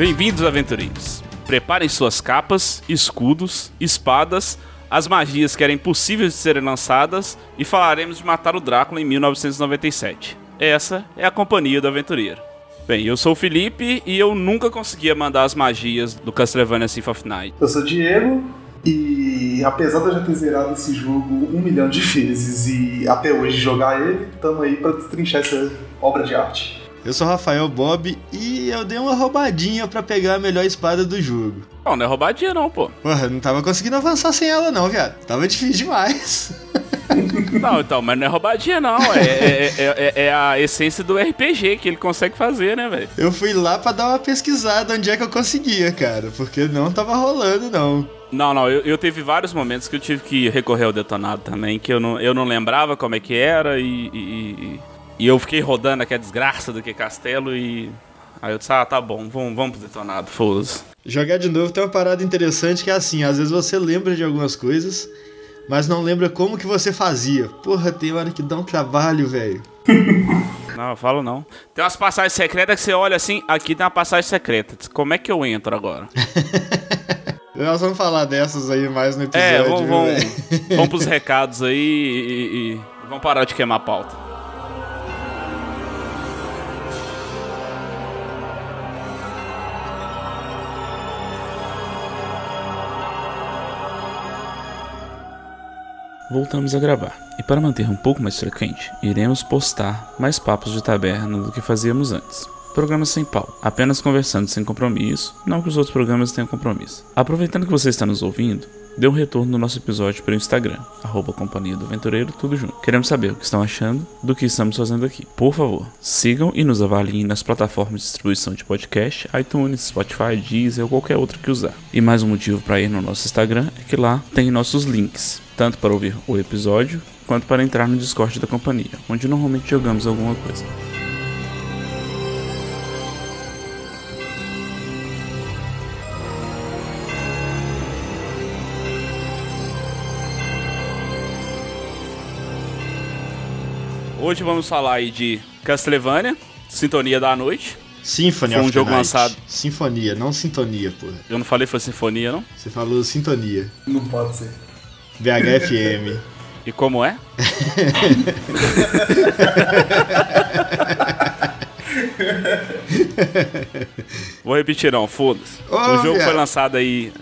Bem-vindos, aventureiros. Preparem suas capas, escudos, espadas, as magias que eram impossíveis de serem lançadas e falaremos de matar o Drácula em 1997. Essa é a companhia do aventureiro. Bem, eu sou o Felipe e eu nunca conseguia mandar as magias do Castlevania Symphony of Night. Eu sou o Diego e apesar de eu já ter zerado esse jogo um milhão de vezes e até hoje jogar ele, estamos aí para destrinchar essa obra de arte. Eu sou Rafael Bob e eu dei uma roubadinha para pegar a melhor espada do jogo. Não, não é roubadinha não, pô. Porra, não tava conseguindo avançar sem ela não, viado. Tava difícil demais. Não, então, mas não é roubadinha, não. É, é, é, é, a essência do RPG que ele consegue fazer, né, velho? Eu fui lá pra dar uma pesquisada onde é que eu conseguia, cara, porque não tava rolando, não. Não, não, eu, eu teve vários momentos que eu tive que recorrer ao detonado também, que eu não, eu não lembrava como é que era e, e, e eu fiquei rodando aquela desgraça do que castelo e. Aí eu disse, ah, tá bom, vamos, vamos pro detonado, foda-se. Jogar de novo tem uma parada interessante que é assim, às vezes você lembra de algumas coisas, mas não lembra como que você fazia. Porra, tem hora que dá um trabalho, velho. Não, eu falo não. Tem umas passagens secretas que você olha assim, aqui tem uma passagem secreta. Como é que eu entro agora? Nós vamos falar dessas aí mais no episódio. É, vamos, vamos, vamos pros recados aí e, e vamos parar de queimar a pauta. Voltamos a gravar, e para manter um pouco mais frequente, iremos postar mais papos de taberna do que fazíamos antes. Programas sem pau, apenas conversando sem compromisso, não que os outros programas tenham compromisso. Aproveitando que você está nos ouvindo, dê um retorno no nosso episódio pelo Instagram, arroba Companhia do Aventureiro, tudo junto. Queremos saber o que estão achando do que estamos fazendo aqui. Por favor, sigam e nos avaliem nas plataformas de distribuição de podcast, iTunes, Spotify, Deezer ou qualquer outra que usar. E mais um motivo para ir no nosso Instagram é que lá tem nossos links, tanto para ouvir o episódio quanto para entrar no Discord da companhia, onde normalmente jogamos alguma coisa. Hoje vamos falar aí de Castlevania, Sintonia da Noite. Symphony Foi um jogo Night. lançado. Sinfonia, não sintonia, porra. Eu não falei foi Sinfonia, não? Você falou sintonia. Não pode ser. VHFM. E como é? Vou repetir não, foda-se. Ô, o jogo foi lançado aí.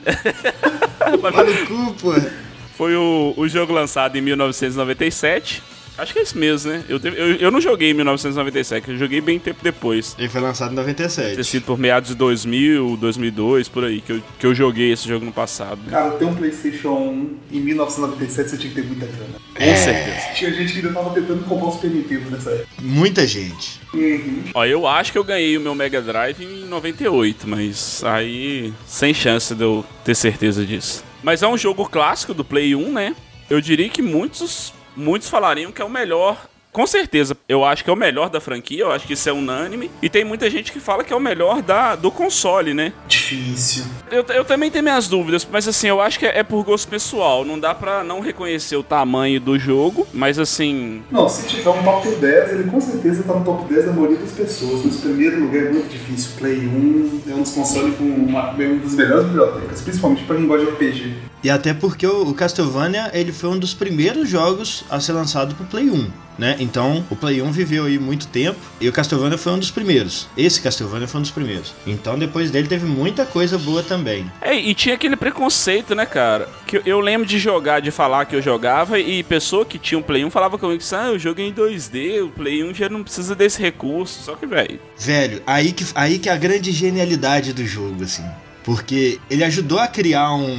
Cu, porra. Foi o, o jogo lançado em 1997. Acho que é isso mesmo, né? Eu, teve- eu, eu não joguei em 1997, eu joguei bem tempo depois. Ele foi lançado em Ter 97. sido por meados de 2000, 2002, por aí, que eu, que eu joguei esse jogo no passado. né? Cara, ter um PlayStation 1 em 1997 você tinha que ter muita grana. Com certeza. Tinha gente que ainda tava tentando comprar um Super Nintendo nessa época. Muita gente. Uhum. Ó, eu acho que eu ganhei o meu Mega Drive em 98, mas aí sem chance de eu ter certeza disso. Mas é um jogo clássico do Play 1, né? Eu diria que muitos, muitos falariam que é o melhor. Com certeza, eu acho que é o melhor da franquia, eu acho que isso é unânime. E tem muita gente que fala que é o melhor da, do console, né? Difícil. Eu, eu também tenho minhas dúvidas, mas assim, eu acho que é, é por gosto pessoal. Não dá pra não reconhecer o tamanho do jogo, mas assim, Não, se tiver um top 10, ele com certeza tá no top 10 da maioria das pessoas. Mas primeiro lugar é muito difícil. Play 1 é um dos consoles com uma, uma das melhores bibliotecas, principalmente pra quem gosta de RPG. E até porque o Castlevania, ele foi um dos primeiros jogos a ser lançado pro Play 1, né? Então, o Play 1 viveu aí muito tempo e o Castlevania foi um dos primeiros. Esse Castlevania foi um dos primeiros. Então, depois dele teve muita coisa boa também. É, e tinha aquele preconceito, né, cara? Que eu, lembro de jogar, de falar que eu jogava, e pessoa que tinha um Play 1 falava comigo que, ah, eu joguei em 2D, o Play 1 já não precisa desse recurso. Só que, velho, Velho, aí que, aí que é a grande genialidade do jogo, assim. Porque ele ajudou a criar um,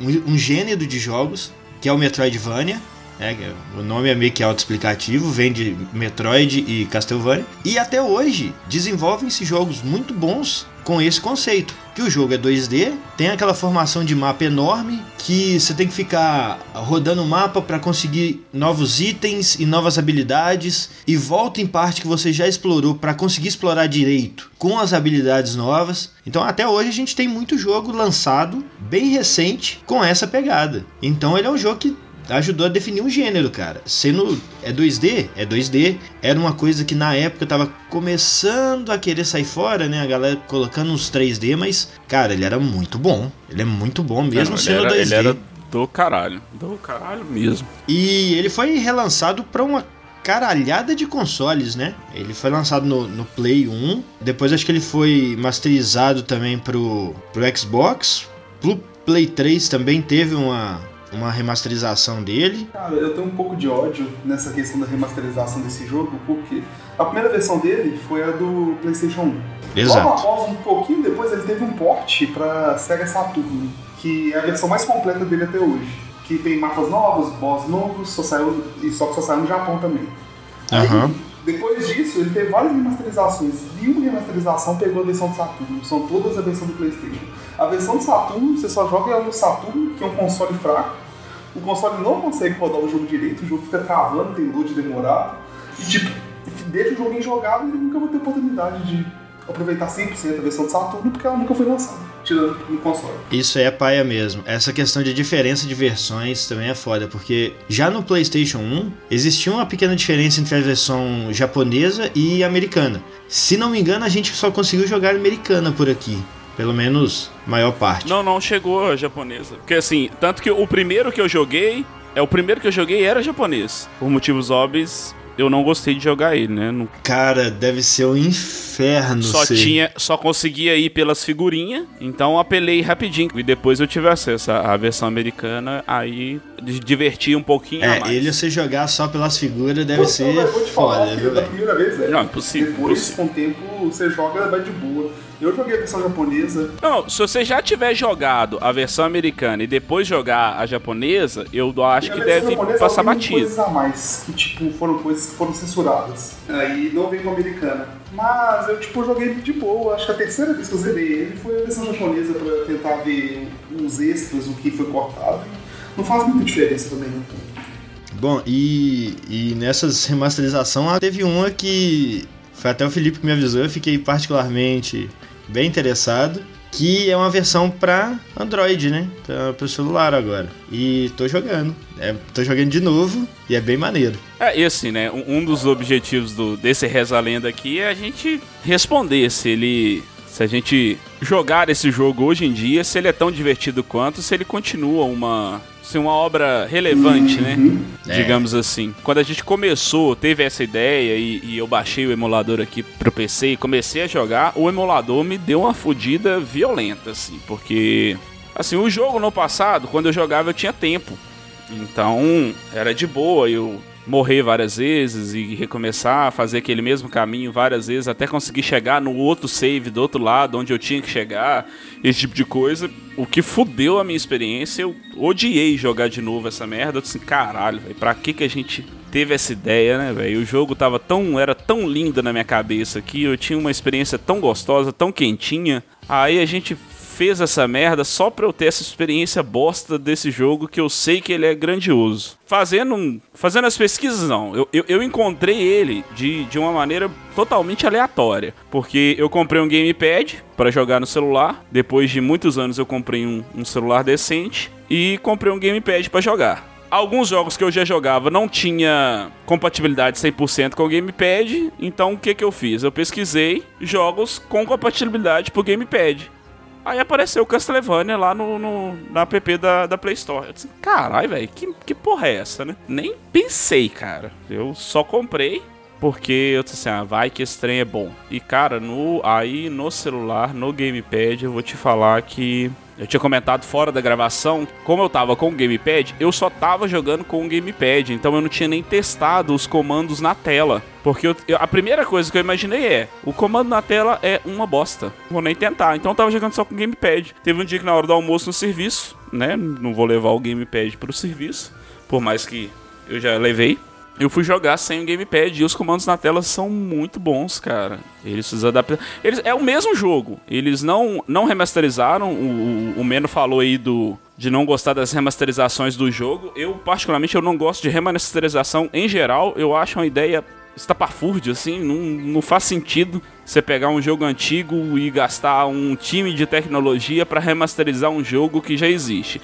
um, um gênero de jogos, que é o Metroidvania. Né? O nome é meio que autoexplicativo, vem de Metroid e Castlevania. E até hoje desenvolvem-se jogos muito bons com esse conceito. Que o jogo é 2D, tem aquela formação de mapa enorme, que você tem que ficar rodando o mapa para conseguir novos itens e novas habilidades, e volta em parte que você já explorou para conseguir explorar direito com as habilidades novas. Então até hoje a gente tem muito jogo lançado bem recente com essa pegada. Então ele é um jogo que ajudou a definir um gênero, cara. Sendo é 2D, é 2D, era uma coisa que na época tava começando a querer sair fora, né? A galera colocando uns 3D, mas cara, ele era muito bom. Ele é muito bom mesmo Não, sendo era, 2D. Ele era do caralho. Do caralho mesmo. E ele foi relançado para uma caralhada de consoles, né? Ele foi lançado no, no Play 1, depois acho que ele foi masterizado também pro, pro Xbox, pro Play 3 também teve uma, uma remasterização dele. Cara, eu tenho um pouco de ódio nessa questão da remasterização desse jogo, porque a primeira versão dele foi a do PlayStation 1. Logo Exato. após, um pouquinho depois, ele teve um port pra Sega Saturn, que é a versão mais completa dele até hoje. Que tem mapas novos, boss novos, só saiu, e só que só saiu no Japão também. Aham. Aí, depois disso, ele teve várias remasterizações. E uma remasterização pegou a versão do Saturno. São todas a versão do PlayStation. A versão do Saturno, você só joga ela no Saturno, que é um console fraco. O console não consegue rodar o jogo direito, o jogo fica travando, tem load demorado. E tipo, deixa o jogo injogável e ele nunca vai ter oportunidade de aproveitar 100% a versão do Saturno, porque ela nunca foi lançada, tirando no console. Isso é paia mesmo. Essa questão de diferença de versões também é foda, porque já no PlayStation 1 existia uma pequena diferença entre a versão japonesa e americana. Se não me engano, a gente só conseguiu jogar americana por aqui. Pelo menos, maior parte. Não, não chegou a japonesa. Porque assim, tanto que o primeiro que eu joguei. É o primeiro que eu joguei era japonês. Por motivos óbvios, eu não gostei de jogar ele, né? Não- Cara, deve ser um inferno. só ser- tinha, só conseguia ir pelas figurinhas, então apelei rapidinho. E depois eu tive acesso à, à versão americana, aí diverti um pouquinho a É, mais. ele você jogar só pelas figuras deve Eu- ser eu vou te falar foda, viu, da velho? primeira vez é. Não, impossível, Depois, impossível. com o tempo, você joga vai de boa. Eu joguei a versão japonesa, Não, se você já tiver jogado a versão americana e depois jogar a japonesa, eu acho que deve passar batido. coisas a mais, que tipo, foram coisas que foram censuradas. Aí não veio com a americana. Mas eu tipo, joguei de boa. Acho que a terceira vez que eu zerei ele foi a versão japonesa pra tentar ver uns extras, o que foi cortado. Não faz muita diferença também, né? Bom, e, e nessas remasterizações ah, teve uma que foi até o Felipe que me avisou, eu fiquei particularmente bem interessado, que é uma versão pra Android, né? Pra, pro celular agora. E tô jogando. É, tô jogando de novo e é bem maneiro. É, e assim, né? Um um dos objetivos do, desse Reza Lenda aqui é a gente responder se ele. Se a gente jogar esse jogo hoje em dia, se ele é tão divertido quanto, se ele continua uma. Se uma obra relevante, né? É. Digamos assim. Quando a gente começou, teve essa ideia e, e eu baixei o emulador aqui pro PC e comecei a jogar, o emulador me deu uma fodida violenta, assim, porque. Assim, o jogo no passado, quando eu jogava, eu tinha tempo. Então, era de boa eu morrer várias vezes e recomeçar, fazer aquele mesmo caminho várias vezes até conseguir chegar no outro save do outro lado, onde eu tinha que chegar, esse tipo de coisa. O que fudeu a minha experiência, eu odiei jogar de novo essa merda. Eu disse, caralho, velho, pra que que a gente teve essa ideia, né, velho? O jogo tava tão, era tão lindo na minha cabeça aqui, eu tinha uma experiência tão gostosa, tão quentinha. Aí a gente fez essa merda só pra eu ter essa experiência bosta desse jogo que eu sei que ele é grandioso. Fazendo, fazendo as pesquisas, não. Eu, eu, eu encontrei ele de, de uma maneira totalmente aleatória. Porque eu comprei um gamepad pra jogar no celular. Depois de muitos anos eu comprei um, um celular decente. E comprei um gamepad pra jogar. Alguns jogos que eu já jogava não tinha compatibilidade 100% com o gamepad, então o que que eu fiz? Eu pesquisei jogos com compatibilidade pro gamepad. Aí apareceu o Castlevania lá no, no- na app da, da Play Store. Eu disse, caralho, velho, que, que porra é essa, né? Nem pensei, cara. Eu só comprei porque eu disse assim, ah, vai que esse trem é bom. E, cara, no, aí no celular, no gamepad, eu vou te falar que... Eu tinha comentado fora da gravação, como eu tava com o gamepad, eu só tava jogando com o gamepad, então eu não tinha nem testado os comandos na tela. Porque eu- eu- a primeira coisa que eu imaginei é, o comando na tela é uma bosta. Vou nem tentar. Então eu tava jogando só com o gamepad. Teve um dia que na hora do almoço no serviço, né? Não vou levar o gamepad pro serviço, por mais que eu já levei. Eu fui jogar sem o gamepad e os comandos na tela são muito bons, cara. Eles se adaptam. Eles, é o mesmo jogo. Eles não, não remasterizaram. O, o, Meno falou aí do, de não gostar das remasterizações do jogo. Eu, particularmente, eu não gosto de remasterização em geral. Eu acho uma ideia estapafúrdia, assim. Não, não faz sentido você pegar um jogo antigo e gastar um time de tecnologia para remasterizar um jogo que já existe.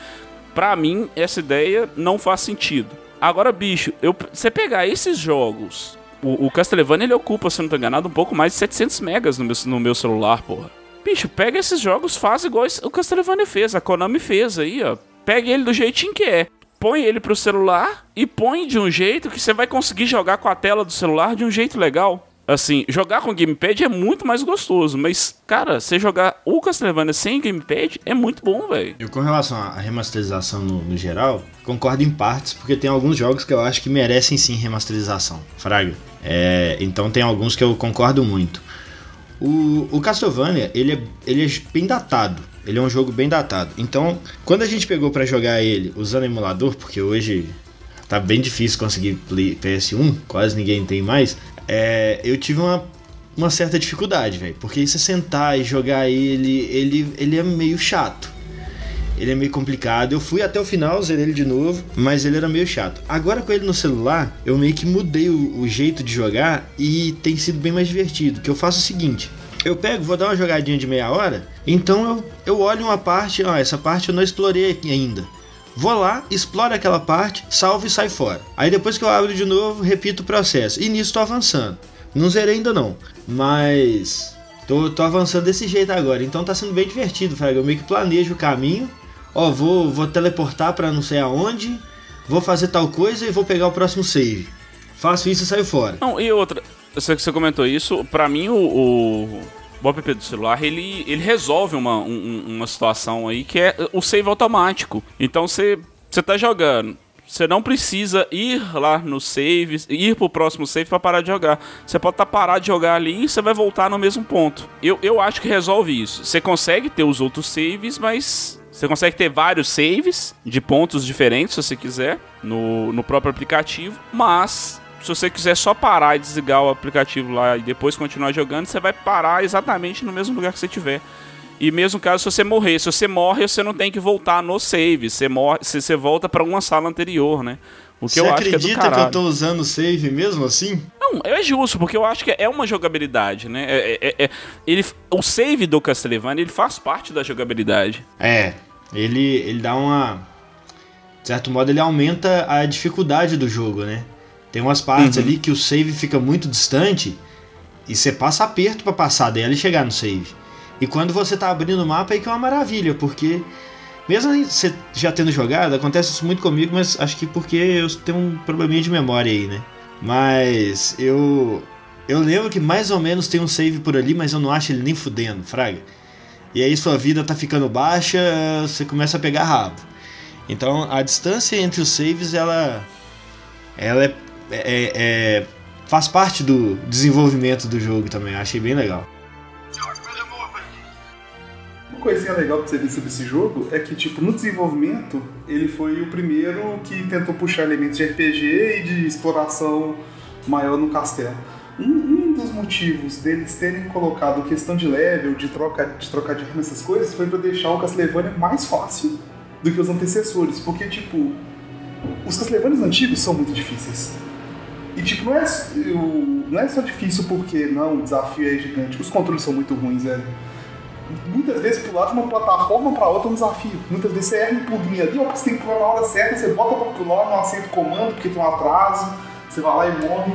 Pra mim, essa ideia não faz sentido. Agora, bicho, eu, você pegar esses jogos. O, o Castlevania ele ocupa, se não tô enganado, um pouco mais de 700 megas no meu, no meu celular, porra. Bicho, pega esses jogos, faz igual o Castlevania fez, a Konami fez aí, ó. Pega ele do jeitinho que é. Põe ele pro celular e põe de um jeito que você vai conseguir jogar com a tela do celular de um jeito legal. Assim, jogar com gamepad é muito mais gostoso, mas, cara, você jogar o Castlevania sem gamepad é muito bom, velho. Eu, com relação à remasterização no, no, geral, concordo em partes, porque tem alguns jogos que eu acho que merecem sim remasterização. Fraga. É, então tem alguns que eu concordo muito. O, o Castlevania, ele é, ele é bem datado. Ele é um jogo bem datado. Então, quando a gente pegou para jogar ele usando emulador, porque hoje tá bem difícil conseguir PS1, quase ninguém tem mais, é, eu tive uma, uma certa dificuldade, velho. Porque você sentar e jogar ele, ele, ele é meio chato. Ele é meio complicado. Eu fui até o final, zerei ele de novo, mas ele era meio chato. Agora com ele no celular, eu meio que mudei o, o jeito de jogar e tem sido bem mais divertido. Que eu faço o seguinte: eu pego, vou dar uma jogadinha de meia hora, então eu, eu olho uma parte, ó, essa parte eu não explorei ainda. Vou lá, exploro aquela parte, salvo e sai fora. Aí depois que eu abro de novo, repito o processo. E nisso tô avançando. Não zerei ainda não, mas tô, tô avançando desse jeito agora. Então tá sendo bem divertido, Fraga. Eu meio que planejo o caminho. Ó, vou, vou teleportar para não sei aonde, vou fazer tal coisa e vou pegar o próximo save. Faço isso e saio fora. Não, e outra, você, você comentou isso, pra mim o, o, o app do celular, ele, ele resolve uma, um, uma situação aí que é o save automático. Então você, você tá jogando, você não precisa ir lá no save, ir pro próximo save para parar de jogar. Você pode estar tá parado de jogar ali e você vai voltar no mesmo ponto. Eu, eu acho que resolve isso. Você consegue ter os outros saves, mas você consegue ter vários saves de pontos diferentes, se você quiser, no, no próprio aplicativo, mas se você quiser só parar e desligar o aplicativo lá e depois continuar jogando, você vai parar exatamente no mesmo lugar que você tiver. E mesmo caso se você morrer, se você morre, você não tem que voltar no save, você morre, você, volta para uma sala anterior, né? O que você eu acho que é do caralho. que eu tô usando o save mesmo assim? Não, é justo, porque eu acho que é uma jogabilidade, né? É, é, é, ele, o save do Castlevania, ele faz parte da jogabilidade. É, ele, ele dá uma... De certo modo, ele aumenta a dificuldade do jogo, né? Tem umas partes uhum. ali que o save fica muito distante e você passa aperto para passar dela e chegar no save. E quando você tá abrindo o mapa, aí que é uma maravilha, porque mesmo você já tendo jogado, acontece isso muito comigo, mas acho que porque eu tenho um probleminha de memória aí, né? Mas eu eu lembro que mais ou menos tem um save por ali, mas eu não acho ele nem fudendo, fraga. E aí sua vida tá ficando baixa, você começa a pegar rabo. Então a distância entre os saves ela ela é é, é, é, faz parte do desenvolvimento do jogo também. Achei bem legal. Uma coisinha legal pra você ver sobre esse jogo é que, tipo, no desenvolvimento, ele foi o primeiro que tentou puxar elementos de RPG e de exploração maior no castelo. Um, um, dos motivos deles terem colocado questão de level, de troca de, trocar de arma, essas coisas, foi para deixar o Castlevania mais fácil do que os antecessores. Porque, tipo, os Castlevanias antigos são muito difíceis. E tipo, não é, não é só difícil porque não, o desafio é gigante. Os controles são muito ruins, velho. Muitas vezes pular de uma plataforma para outra é um desafio. Muitas vezes você erra um pulinho ali, ó, você tem que pular na hora certa, você bota pra pular, não aceita o comando porque tem um atraso, você vai lá e morre.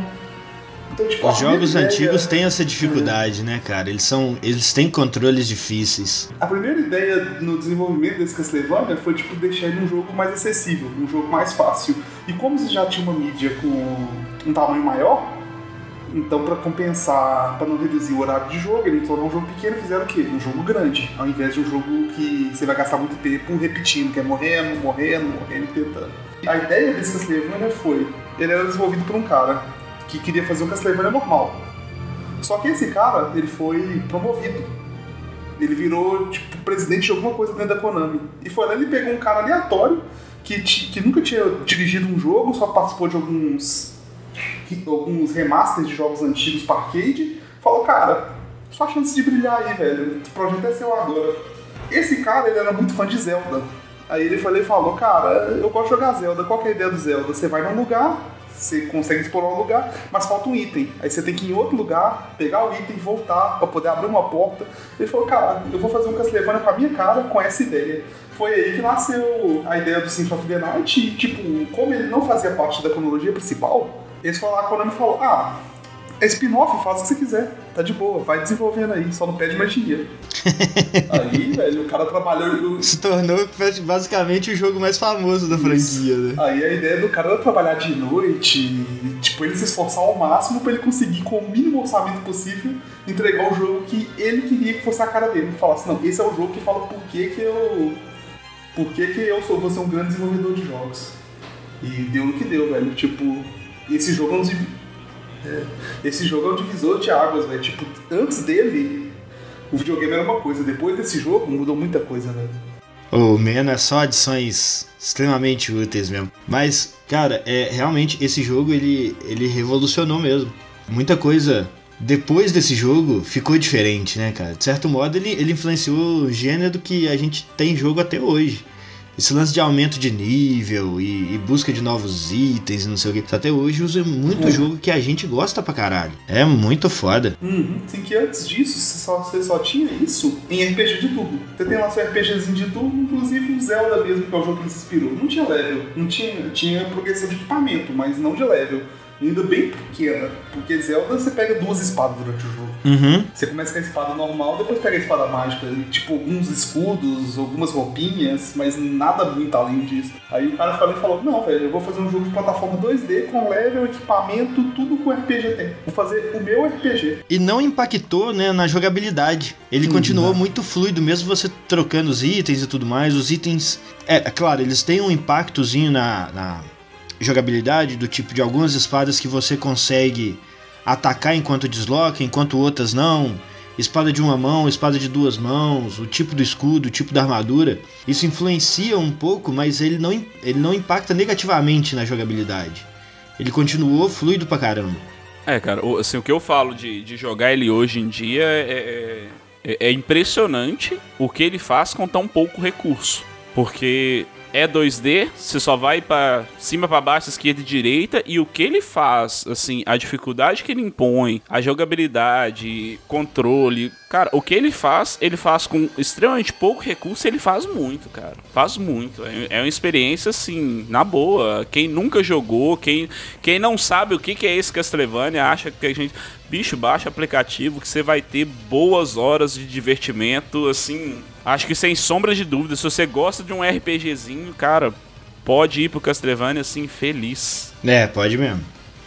Então, tipo, Os jogos ideia... antigos têm essa dificuldade, é. né, cara? Eles são. Eles têm controles difíceis. A primeira ideia no desenvolvimento desse Castlevania foi tipo deixar ele um jogo mais acessível, um jogo mais fácil. E como você já tinha uma mídia com um tamanho maior, então para compensar, para não reduzir o horário de jogo, eles tornaram um jogo pequeno fizeram o quê? Um jogo grande, ao invés de um jogo que você vai gastar muito tempo repetindo, que é morrendo, morrendo, morrendo e tentando. A ideia desse Castlevania foi, ele era desenvolvido por um cara que queria fazer um Castlevania normal. Só que esse cara, ele foi promovido. Ele virou, tipo, presidente de alguma coisa dentro da Konami. E foi lá, ele pegou um cara aleatório, que, que nunca tinha dirigido um jogo, só participou de alguns, alguns remasters de jogos antigos para arcade. Falou, cara, só chance de brilhar aí, velho. O projeto é seu agora. Esse cara, ele era muito fã de Zelda. Aí ele e falou, cara, eu gosto de jogar Zelda, qual é a ideia do Zelda? Você vai num lugar, você consegue explorar um lugar, mas falta um item. Aí você tem que ir em outro lugar, pegar o item, voltar para poder abrir uma porta. Ele falou, cara, eu vou fazer um Castlevania com a minha cara, com essa ideia. Foi aí que nasceu a ideia do Symphony of the Night e, tipo, como ele não fazia parte da cronologia principal, eles falaram, a Konami falou, ah, é spin-off, faz o que você quiser. Tá de boa, vai desenvolvendo aí, só não pede mais dinheiro. aí, velho, o cara trabalhou. Se tornou basicamente o jogo mais famoso da franquia, né? Aí a ideia do cara era trabalhar de noite, tipo, ele se esforçar ao máximo pra ele conseguir, com o mínimo orçamento possível, entregar o jogo que ele queria que fosse a cara dele. Ele falasse, não, esse é o jogo que fala por que, que eu. Por que, que eu sou, vou ser um grande desenvolvedor de jogos. E deu no que deu, velho. Tipo, esse jogo é um é. Esse jogo é um divisor de águas, velho. Tipo, antes dele, o videogame era uma coisa. Depois desse jogo, mudou muita coisa, velho. O Meno é só adições extremamente úteis mesmo. Mas, cara, é realmente esse jogo ele, ele revolucionou mesmo. Muita coisa depois desse jogo ficou diferente, né, cara? De certo modo, ele, ele influenciou o gênero que a gente tem jogo até hoje esse lance de aumento de nível e, e, busca de novos itens e não sei o que. Até hoje usa muito uhum. jogo que a gente gosta pra caralho. É muito foda. Uhum. Sim, que antes disso você só, você só tinha isso em RPG de tubo. Você tem lá seu RPGzinho de tubo, inclusive o Zelda mesmo, que é o jogo que ele se inspirou. Não tinha level, não tinha, tinha progressão de equipamento, mas não de level ainda bem pequena. Porque Zelda você pega duas espadas durante o jogo. Uhum. Você começa com a espada normal, depois pega a espada mágica. Tipo, alguns escudos, algumas roupinhas, mas nada muito além disso. Aí o cara falou, falou: Não, velho, eu vou fazer um jogo de plataforma 2D com level, equipamento, tudo que o RPG tem. Vou fazer o meu RPG. E não impactou né, na jogabilidade. Ele hum, continuou não. muito fluido, mesmo você trocando os itens e tudo mais. Os itens. É, é claro, eles têm um impactozinho na, na jogabilidade, do tipo de algumas espadas que você consegue atacar enquanto desloca, enquanto outras não. Espada de uma mão, espada de duas mãos, o tipo do escudo, o tipo da armadura. Isso influencia um pouco, mas ele não, ele não impacta negativamente na jogabilidade. Ele continuou fluido pra caramba. É, cara, assim, o que eu falo de, de jogar ele hoje em dia é, é, é impressionante o que ele faz com tão pouco recurso. Porque é 2D, você só vai para cima, para baixo, esquerda e direita, e o que ele faz, assim, a dificuldade que ele impõe, a jogabilidade, controle, cara, o que ele faz, ele faz com extremamente pouco recurso, ele faz muito, cara. Faz muito. É, é uma experiência, assim, na boa. Quem nunca jogou, quem, quem não sabe o que, que é esse Castlevania, acha que a gente. Bicho, baixa aplicativo que você vai ter boas horas de divertimento, assim, Acho que sem sombra de dúvida, se você gosta de um RPGzinho, cara, pode ir pro Castlevania assim, feliz. É, pode mesmo.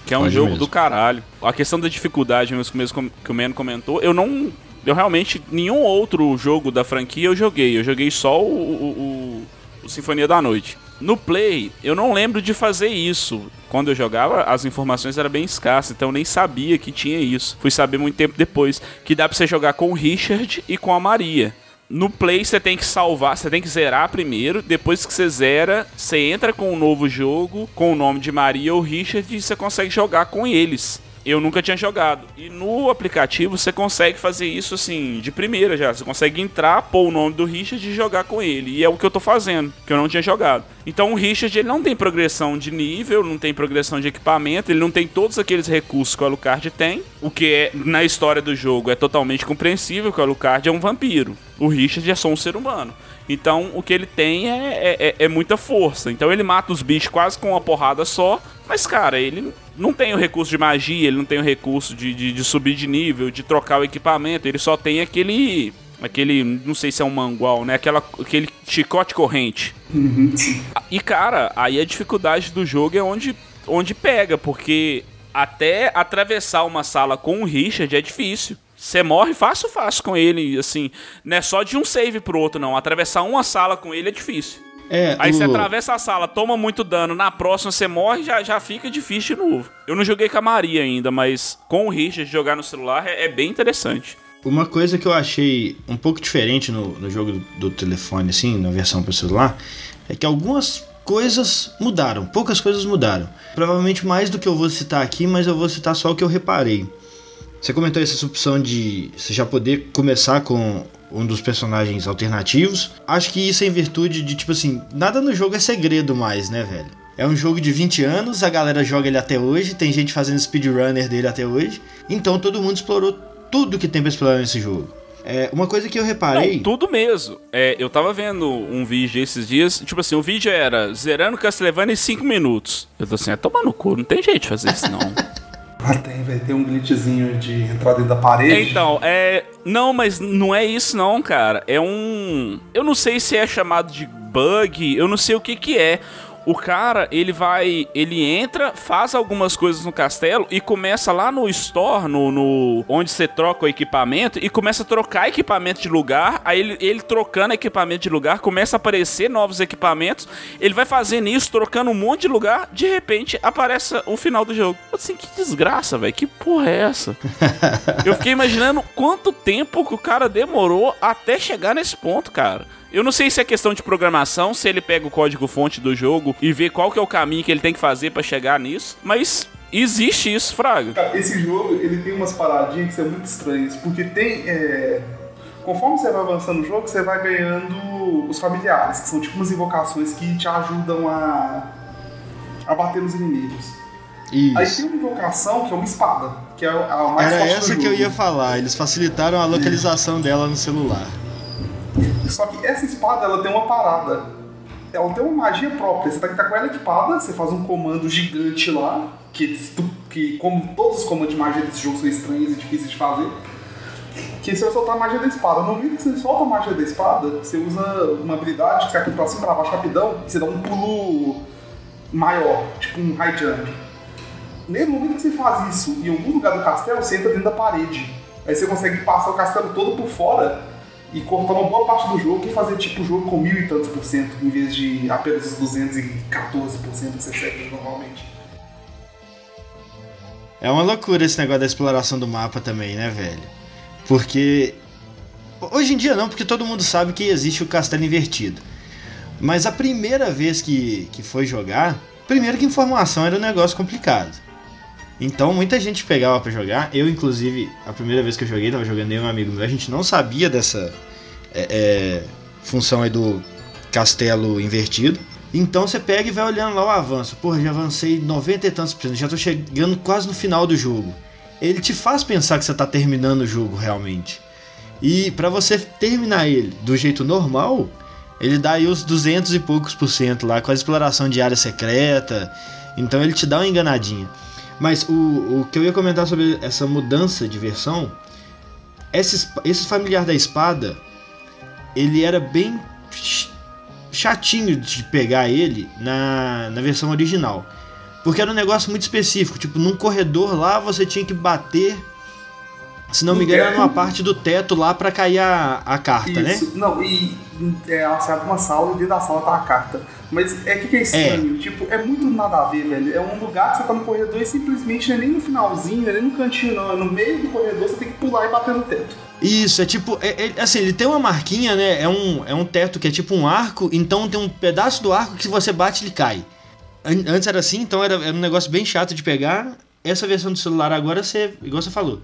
Que é um pode jogo mesmo. do caralho. A questão da dificuldade mesmo que o Meno comentou, eu não. Eu realmente. Nenhum outro jogo da franquia eu joguei. Eu joguei só o, o, o, o Sinfonia da Noite. No Play, eu não lembro de fazer isso. Quando eu jogava, as informações eram bem escassas, então eu nem sabia que tinha isso. Fui saber muito tempo depois. Que dá pra você jogar com o Richard e com a Maria. No Play você tem que salvar, você tem que zerar primeiro. Depois que você zera, você entra com um novo jogo, com o nome de Maria ou Richard, e você consegue jogar com eles eu nunca tinha jogado. E no aplicativo você consegue fazer isso assim, de primeira já. Você consegue entrar, pôr o nome do Richard e jogar com ele. E é o que eu tô fazendo, que eu não tinha jogado. Então o Richard ele não tem progressão de nível, não tem progressão de equipamento, ele não tem todos aqueles recursos que o Alucard tem. O que é, na história do jogo, é totalmente compreensível, que o Alucard é um vampiro. O Richard é só um ser humano. Então o que ele tem é, é, é, é muita força. Então ele mata os bichos quase com uma porrada só. Mas, cara, ele não tem o recurso de magia, ele não tem o recurso de, de, de subir de nível, de trocar o equipamento, ele só tem aquele aquele, não sei se é um mangual, né? Aquela, aquele chicote corrente. Uhum. E cara, aí a dificuldade do jogo é onde, onde pega, porque até atravessar uma sala com o Richard é difícil. Você morre fácil, fácil com ele, assim. Não é só de um save pro outro, não. Atravessar uma sala com ele é difícil. É, Aí o... você atravessa a sala, toma muito dano, na próxima você morre já já fica difícil de novo. Eu não joguei com a Maria ainda, mas com o Richard jogar no celular é, é bem interessante. Uma coisa que eu achei um pouco diferente no, no jogo do, do telefone, assim, na versão para celular, é que algumas coisas mudaram, poucas coisas mudaram. Provavelmente mais do que eu vou citar aqui, mas eu vou citar só o que eu reparei. Você comentou essa opção de você já poder começar com um dos personagens alternativos. Acho que isso é em virtude de, tipo assim, nada no jogo é segredo mais, né, velho? É um jogo de 20 anos, a galera joga ele até hoje, tem gente fazendo speedrunner dele até hoje. Então todo mundo explorou tudo que tem pra explorar nesse jogo. É, uma coisa que eu reparei. Não, tudo mesmo. É, eu tava vendo um vídeo esses dias, tipo assim, o vídeo era zerando Castlevania em 5 minutos. Eu tô assim, é tomar no cu, não tem jeito de fazer isso não. Ah, tem, velho. Tem um glitchzinho de entrar dentro da parede. Então, é. Não, mas não é isso, não, cara. É um. Eu não sei se é chamado de bug, eu não sei o que que é. O cara, ele vai. Ele entra, faz algumas coisas no castelo e começa lá no store, no, no onde você troca o equipamento, e começa a trocar equipamento de lugar. Aí ele, ele trocando equipamento de lugar, começa a aparecer novos equipamentos. Ele vai fazendo isso, trocando um monte de lugar. De repente, aparece o final do jogo. Assim, que desgraça, velho. Que porra é essa? Eu fiquei imaginando quanto tempo que o cara demorou até chegar nesse ponto, cara. Eu não sei se é questão de programação, se ele pega o código-fonte do jogo e vê qual que é o caminho que ele tem que fazer para chegar nisso, mas existe isso, Fraga. Cara, esse jogo, ele tem umas paradinhas que são muito estranhas, porque tem... É... Conforme você vai avançando no jogo, você vai ganhando os familiares, que são tipo umas invocações que te ajudam a, a bater nos inimigos. Isso. Aí tem uma invocação que é uma espada, que é a mais Era forte do essa que eu ia falar, eles facilitaram a localização dela no celular. Só que essa espada, ela tem uma parada. Ela tem uma magia própria. Você tá, tá com ela equipada, você faz um comando gigante lá, que, que como todos os comandos de magia desse jogo são estranhos e difíceis de fazer, que você vai soltar a magia da espada. No momento que você solta a magia da espada, você usa uma habilidade que sai aqui pra cima pra baixo rapidão, e você dá um pulo maior, tipo um high jump. No momento que você faz isso em algum lugar do castelo, você entra dentro da parede. Aí você consegue passar o castelo todo por fora e cortar uma boa parte do jogo e fazer tipo o jogo com mil e tantos por cento, em vez de apenas os 214 por cento que você segue normalmente. É uma loucura esse negócio da exploração do mapa também, né, velho? Porque. Hoje em dia não, porque todo mundo sabe que existe o castelo invertido. Mas a primeira vez que, que foi jogar, primeiro que informação era um negócio complicado. Então muita gente pegava pra jogar. Eu, inclusive, a primeira vez que eu joguei, tava jogando eu e um amigo meu, a gente não sabia dessa é, é, função aí do castelo invertido. Então você pega e vai olhando lá o avanço. Porra, já avancei 90 e tantos por cento, já tô chegando quase no final do jogo. Ele te faz pensar que você tá terminando o jogo realmente. E para você terminar ele do jeito normal, ele dá aí os 200 e poucos por cento lá, com a exploração de área secreta. Então ele te dá uma enganadinha. Mas o, o que eu ia comentar sobre essa mudança de versão, esse, esse familiar da espada, ele era bem chatinho de pegar ele na, na versão original. Porque era um negócio muito específico, tipo, num corredor lá você tinha que bater, se não me engano, era numa parte do teto lá pra cair a, a carta, né? Isso, não, e é, você abre uma sala e dentro da sala tá a carta. Mas é que, que é estranho, tipo, é muito nada a ver, velho. É um lugar que você tá no corredor e simplesmente não é nem no finalzinho, não é nem no cantinho, não. É no meio do corredor, você tem que pular e bater no teto. Isso, é tipo, é- é- assim, ele tem uma marquinha, né? É um, é um teto que é tipo um arco, então tem um pedaço do arco que se você bate ele cai. An- Antes era assim, então era, era um negócio bem chato de pegar. Essa versão do celular agora, você, igual você falou,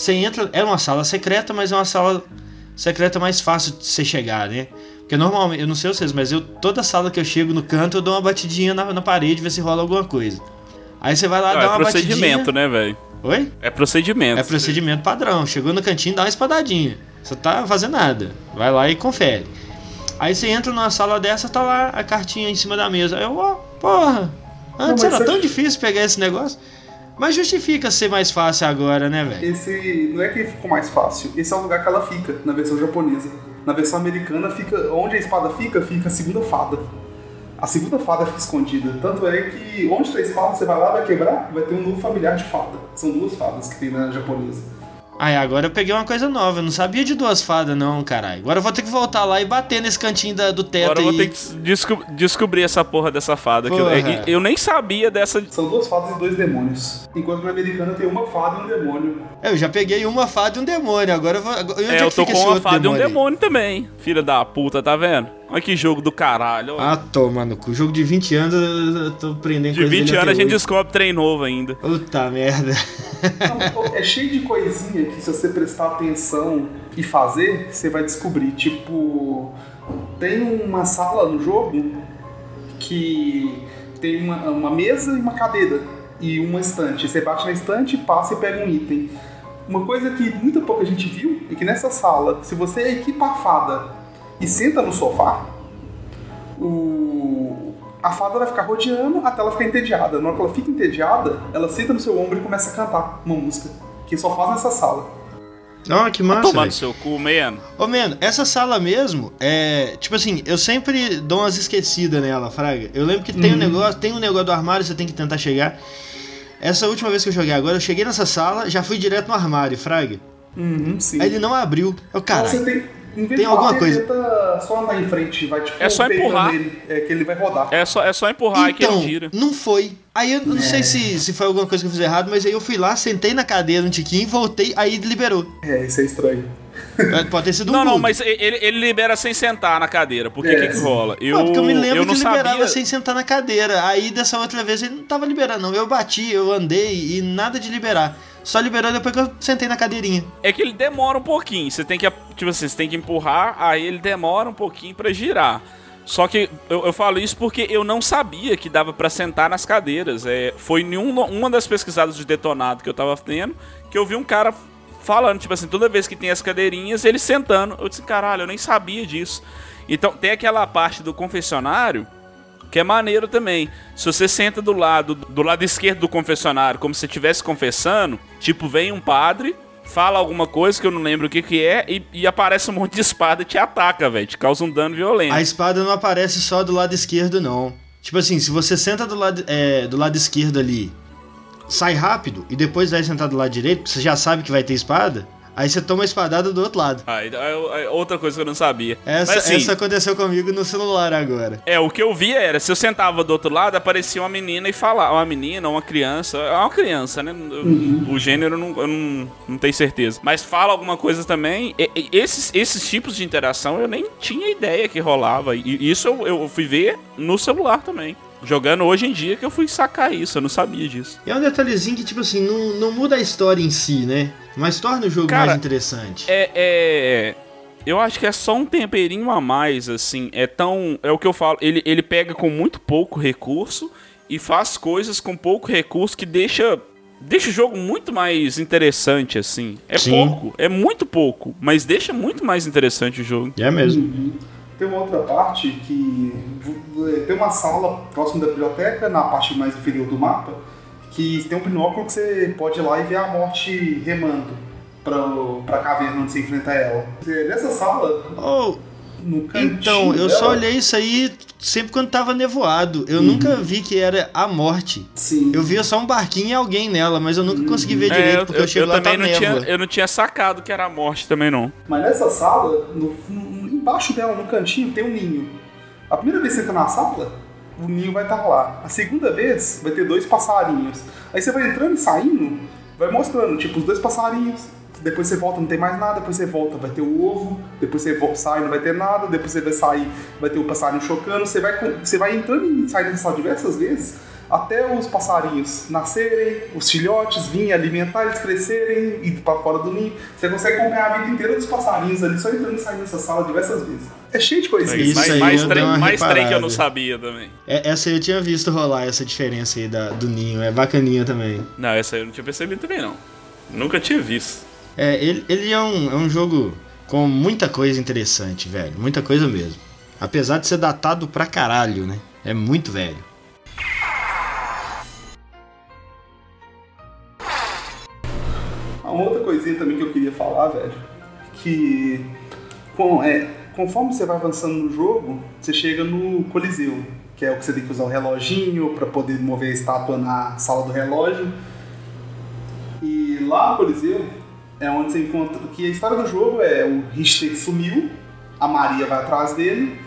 você entra, é uma sala secreta, mas é uma sala secreta mais fácil de você chegar, né? Porque normalmente, eu não sei vocês, mas eu toda sala que eu chego no canto, eu dou uma batidinha na, na parede, ver se rola alguma coisa. Aí você vai lá, Não, dá é uma procedimento, batidinha. né, velho? Oi? É procedimento. É procedimento padrão. Chegou no cantinho, dá uma espadadinha. Você tá fazendo nada. Vai lá e confere. Aí você entra numa sala dessa, tá lá a cartinha em cima da mesa. Aí eu, ó, porra. Antes mas era você- tão difícil pegar esse negócio. Mas justifica ser mais fácil agora, né, velho? Esse não é que ficou mais fácil, esse é o lugar que ela fica na versão japonesa. Na versão americana, fica onde a espada fica, fica a segunda fada. A segunda fada fica escondida. Tanto é que onde tá a espada, você vai lá, vai quebrar, vai ter um novo familiar de fada. São duas fadas que tem na japonesa. Aí agora eu peguei uma coisa nova. Eu não sabia de duas fadas, não, caralho. Agora eu vou ter que voltar lá e bater nesse cantinho da- do teto Agora eu vou ter que desco- descobrir essa porra dessa fada. Que eu, Porra. é- eu nem sabia dessa. São duas fadas e dois demônios. Enquanto na americana tem uma fada e um demônio. Eu já peguei uma fada e um demônio. Agora eu vou. agora- Onde É, é eu que tô fica com uma fada e um demônio? demônio também. Filha da puta, tá vendo? Olha que jogo do caralho. ó. Ah, toma no cu. Jogo de 20 anos eu tô prendendo De coisa 20 dele anos a gente descobre trem novo ainda. Puta merda. Não, é cheio de coisinha que se você prestar atenção e fazer, você vai descobrir. Tipo, tem uma sala no jogo que tem uma, uma mesa e uma cadeira e uma estante. Você bate na estante, passa e pega um item. Uma coisa que muito pouca gente viu é que nessa sala, se você equipa a fada e senta no sofá, o... a fada vai ficar rodeando até ela ficar entediada. Na hora que ela fica entediada, ela senta no seu ombro e começa a cantar uma música que só faz nessa sala. Ah, que massa. Tomando seu cu, mano. Ô, mano, essa sala mesmo é. Tipo assim, eu sempre dou umas esquecidas nela, Fraga. Eu lembro que tem um negócio, tem um negócio do armário, você tem que tentar chegar. Essa última vez que eu joguei agora, eu cheguei nessa sala, já fui direto no armário, Fraga. Uhum, sim. Aí ele não abriu. Eu, Então caralho. você tem, em vez Tem de alguma bater, coisa. tenta só andar em frente, vai tipo É só empurrar. Ele, é que ele vai rodar. É só, é só empurrar e que Então, ele gira. não foi. Aí eu não É. sei se, se foi alguma coisa que eu fiz errado, mas aí eu fui lá, sentei na cadeira um tiquinho, voltei, aí ele liberou. É, isso é estranho. É, Pode ter sido um Não, não, bug. mas ele, ele libera sem sentar na cadeira. Por que É, que, que rola? Eu, Ah, porque eu me lembro eu não que liberava sabia. sem sentar na cadeira. Aí dessa outra vez ele não tava liberando, não. Eu bati, eu andei e nada de liberar. Só liberou depois que eu sentei na cadeirinha. É que ele demora um pouquinho. Você tem que, tipo assim, você tem que empurrar, aí ele demora um pouquinho pra girar. Só que eu, eu falo isso porque eu não sabia que dava pra sentar nas cadeiras. É, foi em um- uma das pesquisadas de detonado que eu tava tendo que eu vi um cara falando, tipo assim, toda vez que tem as cadeirinhas, ele sentando. Eu disse, caralho, eu nem sabia disso. Então tem aquela parte do confessionário que é maneiro também. Se você senta do lado do lado esquerdo do confessionário, como se estivesse confessando, tipo, vem um padre, fala alguma coisa que eu não lembro o que que é, e, e aparece um monte de espada e te ataca, velho. Te causa um dano violento. A espada não aparece só do lado esquerdo, não. Tipo assim, se você senta do lado, é, do lado esquerdo ali, sai rápido e depois vai sentar do lado direito, porque você já sabe que vai ter espada, aí você toma a espadada do outro lado. Aí, aí- aí outra coisa que eu não sabia. Essa, Mas assim, essa aconteceu comigo no celular agora. é, o que eu via era, se eu sentava do outro lado, aparecia uma menina e falava, uma menina, uma criança, é uma criança, né? O gênero eu não, eu não, não tenho certeza. Mas fala alguma coisa também. E- e esses, esses tipos de interação eu nem tinha ideia que rolava. E isso eu, eu fui ver no celular também. Jogando hoje em dia que eu fui sacar isso, eu não sabia disso. E é um detalhezinho que, tipo assim, não, não muda a história em si, né? Mas torna o jogo Cara, mais interessante. É, é. Eu acho que é só um temperinho a mais, assim. É tão. É o que eu falo. Ele, ele pega com muito pouco recurso e faz coisas com pouco recurso que deixa. Deixa o jogo muito mais interessante, assim. É Sim. pouco, é muito pouco, mas deixa muito mais interessante o jogo. É mesmo. Uhum. Tem uma outra parte que tem uma sala próxima da biblioteca, na parte mais inferior do mapa, que tem um binóculo que você pode ir lá e ver a morte remando pra, pra caverna onde você enfrenta ela. Nessa sala, Oh, no cantinho então, eu dela- só olhei isso aí sempre quando tava nevoado. Eu nunca vi que era a morte. Sim. Eu via só um barquinho e alguém nela, mas eu nunca consegui ver É, direito, porque eu, chego lá também não tinha, eu não tinha sacado que era a morte também, não. Mas nessa sala, no- no- embaixo dela, no cantinho, tem um ninho. A primeira vez que você entra na sala, o ninho vai estar lá. A segunda vez, vai ter dois passarinhos. Aí você vai entrando e saindo, vai mostrando, tipo, os dois passarinhos. Depois você volta, não tem mais nada. Depois você volta, vai ter o ovo. Depois você vo- sai, não vai ter nada. Depois você vai sair, vai ter o passarinho chocando. Você vai, você vai entrando e saindo dessa sala diversas vezes até os passarinhos nascerem, os filhotes virem alimentar, eles crescerem e ir pra fora do ninho. Você consegue acompanhar a vida inteira dos passarinhos ali, só entrando e saindo dessa sala diversas vezes. É cheio de coisinhas. Isso mais aí mais, eu trem, mais trem que eu não sabia também. É, essa aí eu tinha visto rolar, essa diferença aí da, do ninho. É bacaninha também. Não, essa aí eu não tinha percebido também, não. Nunca tinha visto. É, ele, ele é, um, é um jogo com muita coisa interessante, velho. Muita coisa mesmo. Apesar de ser datado pra caralho, né? É muito velho. Uma outra coisinha também que eu queria falar, velho, que com, é, conforme você vai avançando no jogo, você chega no Coliseu, que é o que você tem que usar o reloginho para poder mover a estátua na sala do relógio. E lá no Coliseu é onde você encontra que a história do jogo é o Richter sumiu, a Maria vai atrás dele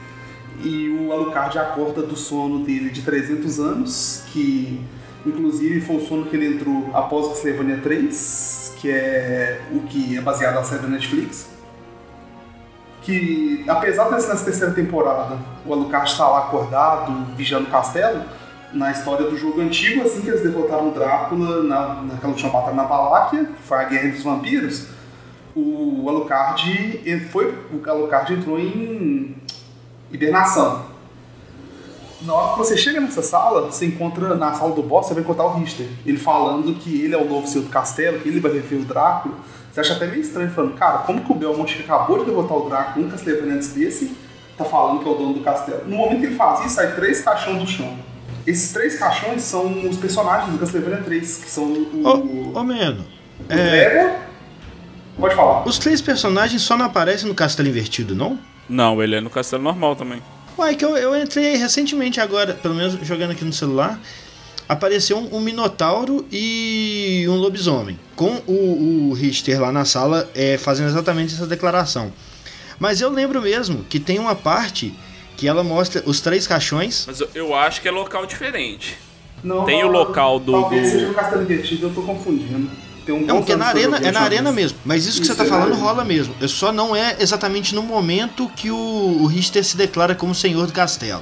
e o Alucard acorda do sono dele de 300 anos, que inclusive foi o sono que ele entrou após Castlevania 3, que é o que é baseado na série da Netflix. Que apesar de ser nessa terceira temporada, o Alucard está lá acordado, vigiando o castelo, na história do jogo antigo, assim que eles derrotaram Drácula na, naquela última batalha na Valáquia, que foi a Guerra dos Vampiros, o Alucard foi o Alucard entrou em hibernação. Na hora que você chega nessa sala, você encontra na sala do boss, você vai encontrar o Richter. Ele falando que ele é o novo senhor do castelo, que ele vai rever o Drácula. Você acha até meio estranho, falando, cara, como que o Belmont que acabou de derrotar o Drácula, um Castlevania antes desse, tá falando que é o dono do castelo? No momento que ele faz isso, sai três caixões do chão. Esses três caixões são os personagens do Castlevania 3, que são o. Ô, ô Meno. O é... Pode falar. Os três personagens só não aparecem no castelo invertido, não? Não, ele é no castelo normal também. Uai, que eu, eu entrei recentemente agora, pelo menos jogando aqui no celular. Apareceu um, um Minotauro e um lobisomem. Com o, o Richter lá na sala é, fazendo exatamente essa declaração. Mas eu lembro mesmo que tem uma parte que ela mostra os três caixões. Mas eu, eu acho que é local diferente. Não, Tem o local do. Talvez do- seja no Castelo Invertido, eu tô confundindo. Tem um Não, bons porque é na que arena, é na arena mesmo. Mas isso que Isso você tá é falando rola mesmo. É Só não é exatamente no momento que o, o Richter se declara como senhor do castelo.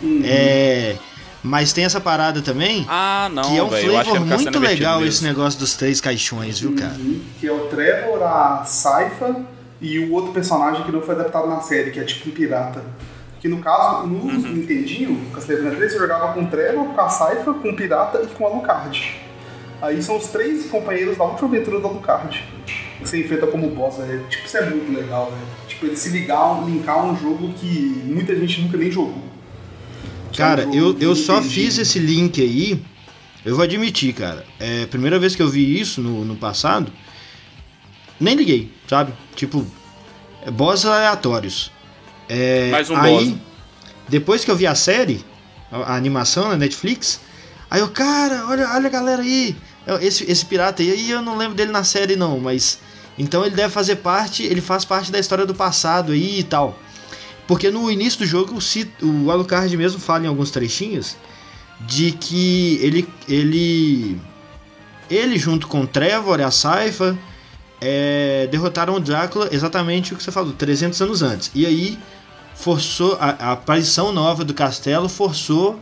Uhum. É. Mas tem essa parada também, Ah, não, que é um velho. Eu acho que é flavor castelo muito legal mesmo. esse negócio dos três caixões, viu, cara? Uhum. Que é o Trevor, a Saifa e o outro personagem que não foi adaptado na série, que é tipo um pirata. Que no caso, no Uhum. Nintendinho, Castlevania 3, você jogava com o Trevor, com a Saifa, com o pirata e com o Alucard. Aí são os três companheiros da última aventura do Alucard. Que você enfrenta como boss, velho. Tipo, isso é muito legal, velho. Tipo, ele se ligar, linkar um jogo que muita gente nunca nem jogou. Que é um Cara, eu, eu só fiz esse link aí. Eu vou admitir, cara. É a primeira vez que eu vi isso no, no passado. Nem liguei, sabe? Tipo, é, boss aleatórios. É, Mais um aí, boss. depois que eu vi a série, a, a animação na Netflix, aí eu, cara, olha, olha a galera aí. Esse, esse pirata aí, aí eu não lembro dele na série não, mas. Então ele deve fazer parte, ele faz parte da história do passado aí e tal. Porque no início do jogo o, o Alucard mesmo fala em alguns trechinhos de que ele ele ele junto com Trevor e a Saifa é, derrotaram o Drácula exatamente o que você falou 300 anos antes e aí forçou a, a aparição nova do castelo forçou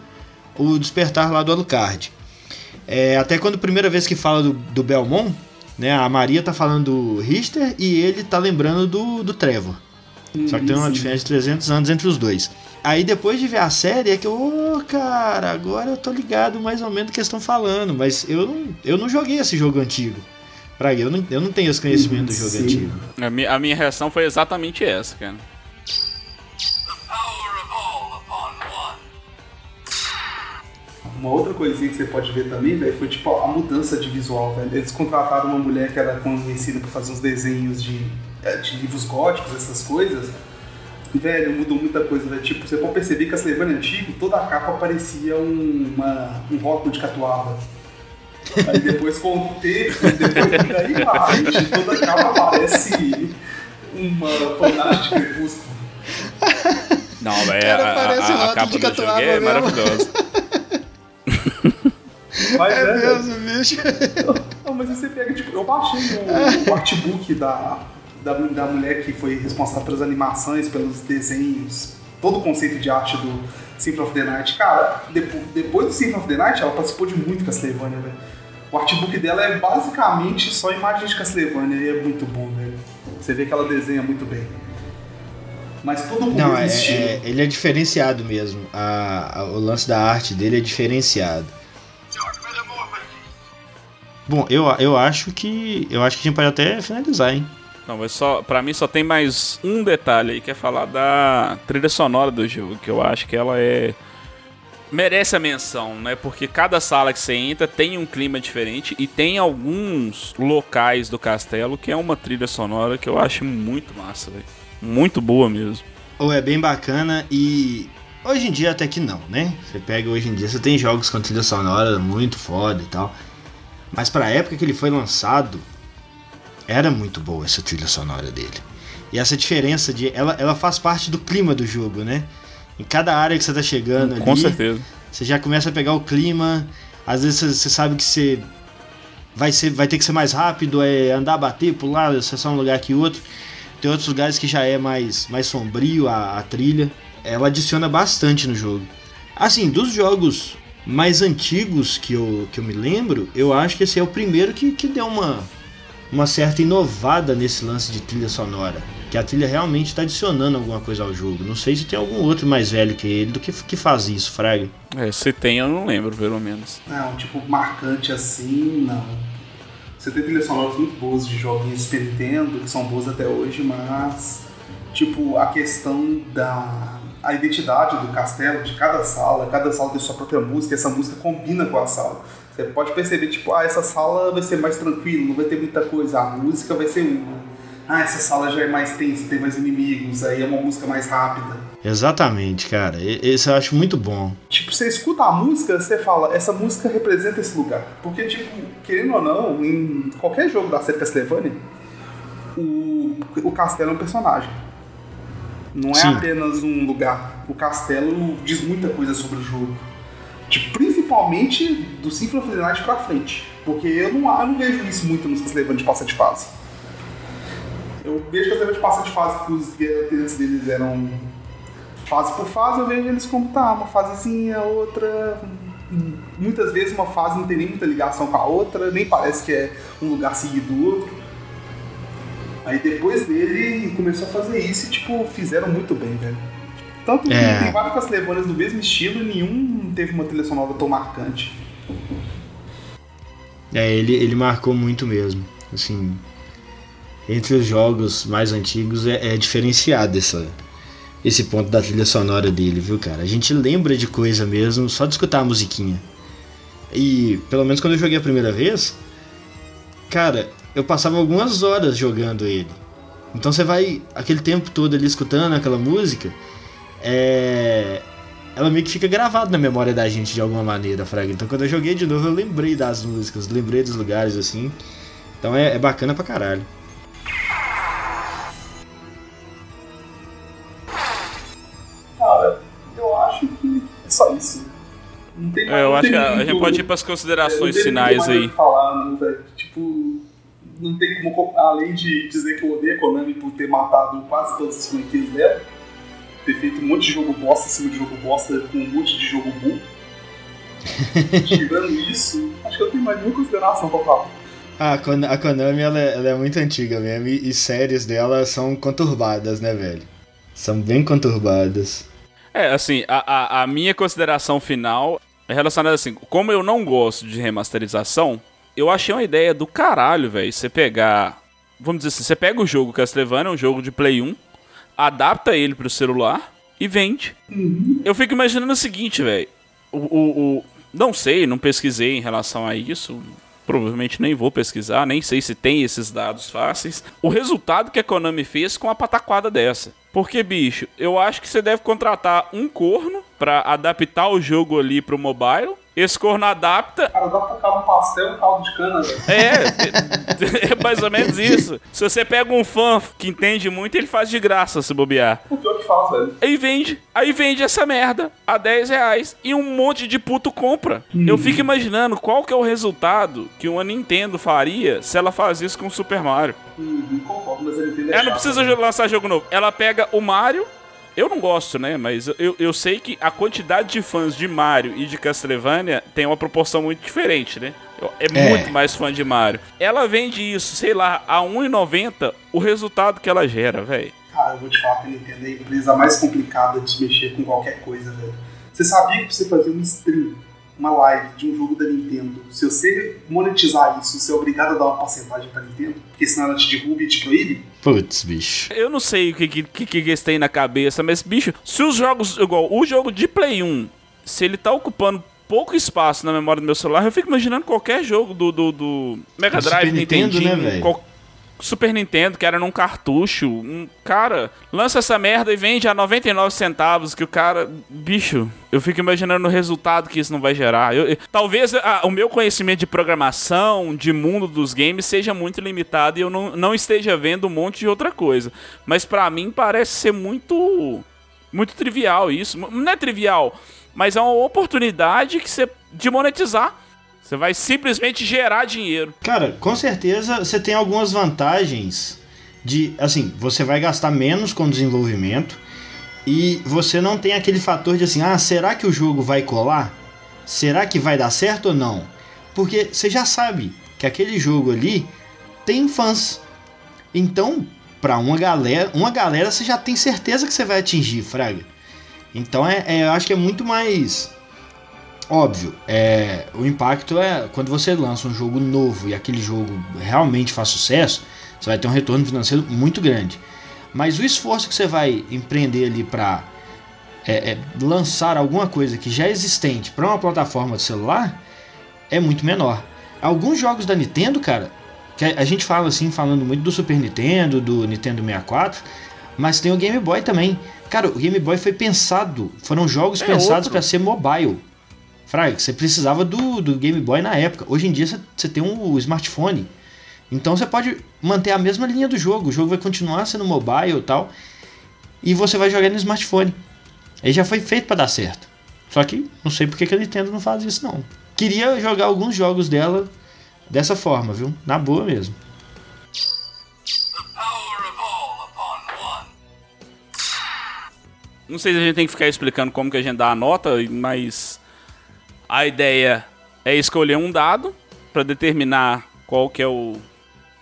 o despertar lá do Alucard É, até quando a primeira vez que fala do, do Belmont né a Maria tá falando do Richter e ele tá lembrando do, do Trevor só que tem uma Sim. diferença de 300 anos entre os dois. Aí depois de ver a série é que eu, ô cara, agora eu tô ligado mais ou menos do que eles estão falando, mas eu não, eu não joguei esse jogo antigo. Pra eu não, eu não tenho esse conhecimento do jogo Sim. antigo. A minha, a minha reação foi exatamente essa, cara. Uma outra coisinha que você pode ver também, velho, foi tipo a mudança de visual, velho. Eles contrataram uma mulher que era conhecida por fazer uns desenhos de, eh, de livros góticos, essas coisas. Velho, mudou muita coisa, velho. Tipo, você pode perceber que a Castlevania antigo, toda a capa parecia um, uma, um rótulo de catuaba. Aí depois com o tempo, depois daí frente, toda a capa parece uma fanart de crepúsculo. Não, velho, Cara, a, a, a rótulo capa de do jogo catuaba é maravilhosa. Mas é, velho. bicho. Não, mas aí você pega, tipo, eu baixei o, o artbook da, da, da mulher que foi responsável pelas animações, pelos desenhos, todo o conceito de arte do Symphony of the Night. Cara, depo, depois do Symphony of the Night, ela participou de muito Castlevania, velho. O artbook dela é basicamente só imagens de Castlevania e é muito bom, velho. Você vê que ela desenha muito bem. Mas tudo com o Não, mesmo é, é- ele é diferenciado mesmo. A, a- o lance da arte dele é diferenciado. Bom, eu, eu acho que. Eu acho que a gente pode até finalizar, hein? Não, mas só, pra mim só tem mais um detalhe aí, que é falar da trilha sonora do jogo, que eu acho que ela é... Merece a menção, né? Porque cada sala que você entra tem um clima diferente e tem alguns locais do castelo que é uma trilha sonora que eu acho muito massa, velho. Muito boa mesmo. Ou é bem bacana e. Hoje em dia até que não, né? Você pega hoje em dia, você tem jogos com trilha sonora muito foda e tal. Mas pra época que ele foi lançado, era muito boa essa trilha sonora dele. E essa diferença de. Ela, ela faz parte do clima do jogo, né? Em cada área que você tá chegando ali. Com certeza. Você já começa a pegar o clima. Às vezes você, sabe que você vai, ser, vai ter que ser mais rápido, é andar, bater, pular, acessar um lugar aqui e outro. Tem outros lugares que já é mais, mais sombrio a, a trilha. Ela adiciona bastante no jogo. Assim, dos jogos mais antigos que eu, que eu me lembro, eu acho que esse é o primeiro que, que deu uma, uma certa inovada nesse lance de trilha sonora. que a trilha realmente está adicionando alguma coisa ao jogo. Não sei se tem algum outro mais velho que ele do que, que faz isso, Fraga. É, se tem, eu não lembro, pelo menos. Não, tipo, marcante assim, não. Você tem trilhas sonoras muito boas de jogos de Nintendo, que são boas até hoje, mas, tipo, a questão da a identidade do castelo, de cada sala, cada sala tem sua própria música, essa música combina com a sala. Você pode perceber, tipo, ah, essa sala vai ser mais tranquila, não vai ter muita coisa, a música vai ser uma. Ah, essa sala já é mais tensa, tem mais inimigos, aí é uma música mais rápida. Exatamente, cara. Esse eu acho muito bom. Tipo, você escuta a música, você fala, essa música representa esse lugar. Porque, tipo, querendo ou não, em qualquer jogo da série Castlevania, o, o castelo é um personagem. Não é Sim. apenas um lugar. O castelo diz muita coisa sobre o jogo. Tipo, principalmente do Symphony of the Night pra frente. Porque eu não, eu não vejo isso muito nos Castlevania de passa de fase. Eu vejo Castlevania de passa de fase que os guerreiros deles eram fase por fase, eu vejo eles como tá, uma fasezinha, outra. Muitas vezes uma fase não tem nem muita ligação com a outra, nem parece que é um lugar seguido do outro. Aí depois dele começou a fazer isso e, tipo, fizeram muito bem, velho. Tanto que É. tem vários Castlevanias do mesmo estilo e nenhum teve uma trilha sonora tão marcante. É, ele, ele marcou muito mesmo. Assim, entre os jogos mais antigos é, é diferenciado essa, esse ponto da trilha sonora dele, viu, cara? A gente lembra de coisa mesmo só de escutar a musiquinha. E, pelo menos quando eu joguei a primeira vez, cara, eu passava algumas horas jogando ele. Então você vai aquele tempo todo ali escutando aquela música, é. Ela meio que fica gravada na memória da gente de alguma maneira, Fraga. Então quando eu joguei de novo eu lembrei das músicas, lembrei dos lugares assim. Então é, é bacana pra caralho. Cara, eu acho que é só isso. Não tem É, eu não acho que a, gente pode ir pras É, considerações mais o aí. Falar, não, velho. Tipo, não tem como, co- além de dizer que eu odeio a Konami por ter matado quase todas as franquias dela, ter feito um monte de jogo bosta em cima de jogo bosta com um monte de jogo burro. Tirando isso, acho que eu tenho mais nenhuma consideração pra falar. Ah, a Konami ela é, ela é muito antiga mesmo e, e séries dela são conturbadas, né, velho? São bem conturbadas. É, assim, a, a, a minha consideração final é relacionada assim, como eu não gosto de remasterização, eu achei uma ideia do caralho, velho, você pegar, vamos dizer assim, você pega o jogo Castlevania, um jogo de Play 1, adapta ele pro celular e vende. Eu fico imaginando o seguinte, velho, o, o, o- não sei, não pesquisei em relação a isso, provavelmente nem vou pesquisar, nem sei se tem esses dados fáceis. O resultado que a Konami fez com a pataquada dessa. Porque, bicho, eu acho que você deve contratar um corno pra adaptar o jogo ali pro mobile. Esse corno adapta. Cara, dá pra ficar um pastel e um caldo de cana, velho. É, é mais ou menos isso. Se você pega um fã que entende muito, ele faz de graça se bobear. O pior que faz, velho. Aí vende. Aí vende essa merda a 10 reais. E um monte de puto compra. Eu fico imaginando qual que é o resultado que uma Nintendo faria se ela faz isso com o Super Mario. Uhum, concordo, mas ele entende Ela não precisa jo- lançar jogo novo. Ela pega o Mario. Eu não gosto, né? Mas eu, eu sei que a quantidade de fãs de Mario e de Castlevania tem uma proporção muito diferente, né? Eu- É, É. muito mais fã de Mario. Ela vende isso, sei lá, a R$1,90, o resultado que ela gera, velho. Cara, eu vou te falar que a Nintendo é a empresa mais complicada de se mexer com qualquer coisa, velho. Você sabia que pra você fazer um stream, uma live de um jogo da Nintendo, se você monetizar isso, você é obrigado a dar uma porcentagem pra Nintendo? Porque senão ela te derruba e te proíbe? Putz, bicho. Eu não sei o que, que, que, que eles têm na cabeça, mas, bicho, se os jogos. Igual, o jogo de Play 1, se ele tá ocupando pouco espaço na memória do meu celular, eu fico imaginando qualquer jogo do, do, do Mega Drive, Nintendo, Nintendinho, né, velho? qual- Super Nintendo, que era num cartucho. Um, cara, lança essa merda e vende a 99 centavos, que o cara. Bicho, eu fico imaginando o resultado que isso não vai gerar. Eu- eu- talvez ah, o meu conhecimento de programação, de mundo dos games, seja muito limitado e eu não, não esteja vendo um monte de outra coisa. Mas pra mim parece ser muito. Muito trivial isso. Não é trivial, mas é uma oportunidade que você, de monetizar. Você vai simplesmente gerar dinheiro. Cara, com certeza você tem algumas vantagens de, assim, você vai gastar menos com desenvolvimento e você não tem aquele fator de assim, ah, será que o jogo vai colar? Será que vai dar certo ou não? Porque você já sabe que aquele jogo ali tem fãs. Então, pra uma galera, uma galera você já tem certeza que você vai atingir, Fraga. Então é, é, eu acho que é muito mais óbvio. É, o impacto é quando você lança um jogo novo e aquele jogo realmente faz sucesso, você vai ter um retorno financeiro muito grande. Mas o esforço que você vai empreender ali para é, é, lançar alguma coisa que já é existente para uma plataforma de celular é muito menor. Alguns jogos da Nintendo, cara, que a gente fala assim, falando muito do Super Nintendo, do Nintendo 64, mas tem o Game Boy também. Cara, o Game Boy foi pensado, foram jogos É pensados para ser mobile. Fraga, você precisava do, do Game Boy na época. Hoje em dia você, tem um smartphone. Então você pode manter a mesma linha do jogo. O jogo vai continuar sendo mobile e tal. E você vai jogar no smartphone. Ele já foi feito para dar certo. Só que não sei porque que a Nintendo não faz isso não. Queria jogar alguns jogos dela dessa forma, viu? Na boa mesmo. Não sei se a gente tem que ficar explicando como que a gente dá a nota, mas a ideia é escolher um dado para determinar qual que é o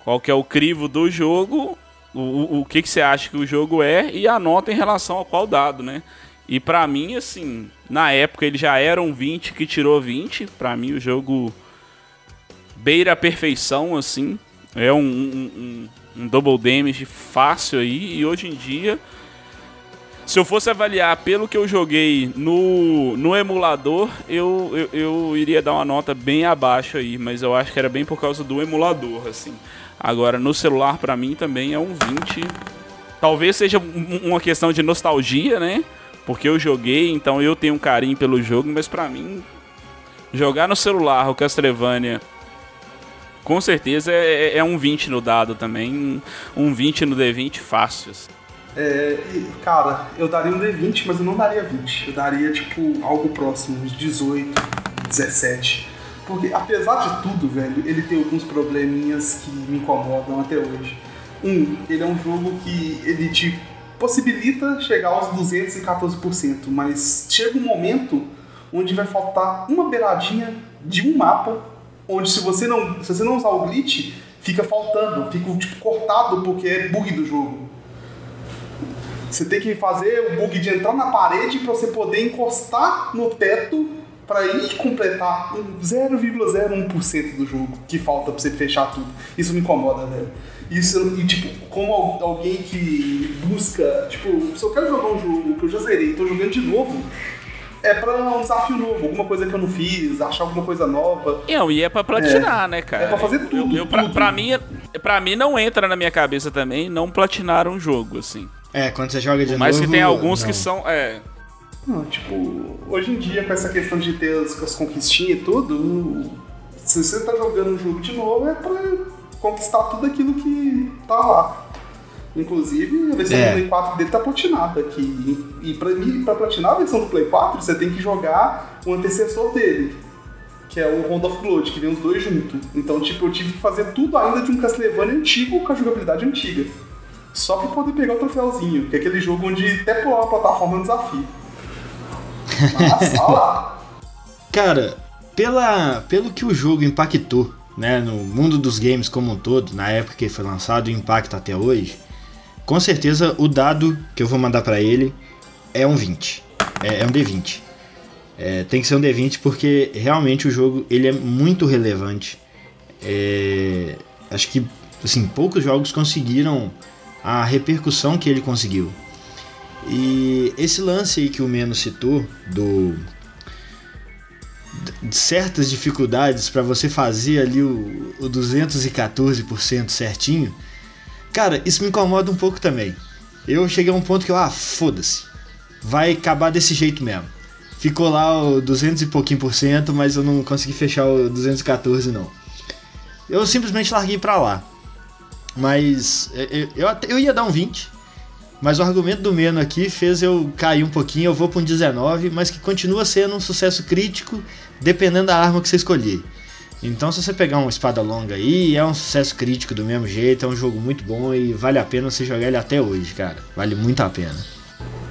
qual que é o crivo do jogo, o, o, que que você acha que o jogo é e a nota em relação a qual dado, né? E pra mim, assim, na época ele já era um 20 que tirou 20, pra mim o jogo beira a perfeição, assim, é um, um, um- um double damage fácil aí, e hoje em dia se eu fosse avaliar pelo que eu joguei no, no emulador, eu, eu, eu iria dar uma nota bem abaixo aí, mas eu acho que era bem por causa do emulador, assim. Agora, no celular, pra mim, também é um 20. Talvez seja um- uma questão de nostalgia, né? Porque eu joguei, então eu tenho um carinho pelo jogo, mas pra mim, jogar no celular o Castlevania, com certeza é, é um 20 no dado também, um 20 no D20 fácil. assim. É, e, cara, eu daria um D20, mas eu não daria 20. Eu daria, tipo, algo próximo, uns 18, 17. Porque, apesar de tudo, velho, ele tem alguns probleminhas que me incomodam até hoje. Um, ele é um jogo que ele te possibilita chegar aos 214%, mas chega um momento onde vai faltar uma beiradinha de um mapa, onde se você não, se você não usar o glitch, fica faltando, fica tipo cortado porque é bug do jogo. Você tem que fazer o bug de entrar na parede para você poder encostar no teto para ir completar um 0,01% do jogo que falta pra você fechar tudo. Isso me incomoda, velho. Isso, e tipo, como al- alguém que busca, tipo, se eu quero jogar um jogo que eu já zerei e tô jogando de novo, é pra um desafio novo, alguma coisa que eu não fiz, achar alguma coisa nova. Não, e é pra platinar, né, cara? É pra fazer tudo, Eu, eu- pra, tudo. pra mim, pra mim não entra na minha cabeça também não platinar um jogo, assim. É, quando você joga de Mas novo. que tem alguns não. que são. É. Não, tipo, hoje em dia, com essa questão de ter as, as conquistinhas e tudo, se você tá jogando um jogo de novo, é pra conquistar tudo aquilo que tá lá. Inclusive, a versão É. do Play 4 dele tá platinada aqui. E pra, mim, pra platinar a versão do Play 4, você tem que jogar o antecessor dele, que é o Round of Blood, que vem os dois juntos. Então, tipo, eu tive que fazer tudo ainda de um Castlevania antigo com a jogabilidade antiga. Só pra poder pegar o troféuzinho, que é aquele jogo onde até pular uma plataforma é um desafio. Mas, olha lá. Cara, pela, pelo que o jogo impactou, né, no mundo dos games como um todo, na época que foi lançado e impacta até hoje, com certeza o dado que eu vou mandar pra ele é um 20. É, é um D20. É, tem que ser um D20 porque realmente o jogo ele é muito relevante. É, acho que assim, poucos jogos conseguiram a repercussão que ele conseguiu. E esse lance aí que o Meno citou do de certas dificuldades para você fazer ali o, o 214% certinho, cara, isso me incomoda um pouco também. Eu cheguei a um ponto que eu, ah, foda-se, vai acabar desse jeito mesmo. Ficou lá o 200 e pouquinho por cento, mas eu não consegui fechar o 214 não. Eu simplesmente larguei pra lá. Mas eu, eu, eu até- eu ia dar um 20, mas o argumento do Meno aqui fez eu cair um pouquinho, eu vou para um 19, mas que continua sendo um sucesso crítico, dependendo da arma que você escolher. Então, se você pegar uma espada longa aí, é um sucesso crítico do mesmo jeito, é um jogo muito bom e vale a pena você jogar ele até hoje, cara. Vale muito a pena.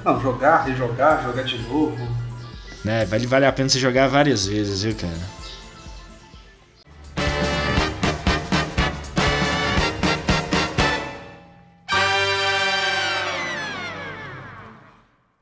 Não, jogar, rejogar, jogar de novo. Né? Vale, vale a pena você jogar várias vezes, viu, cara?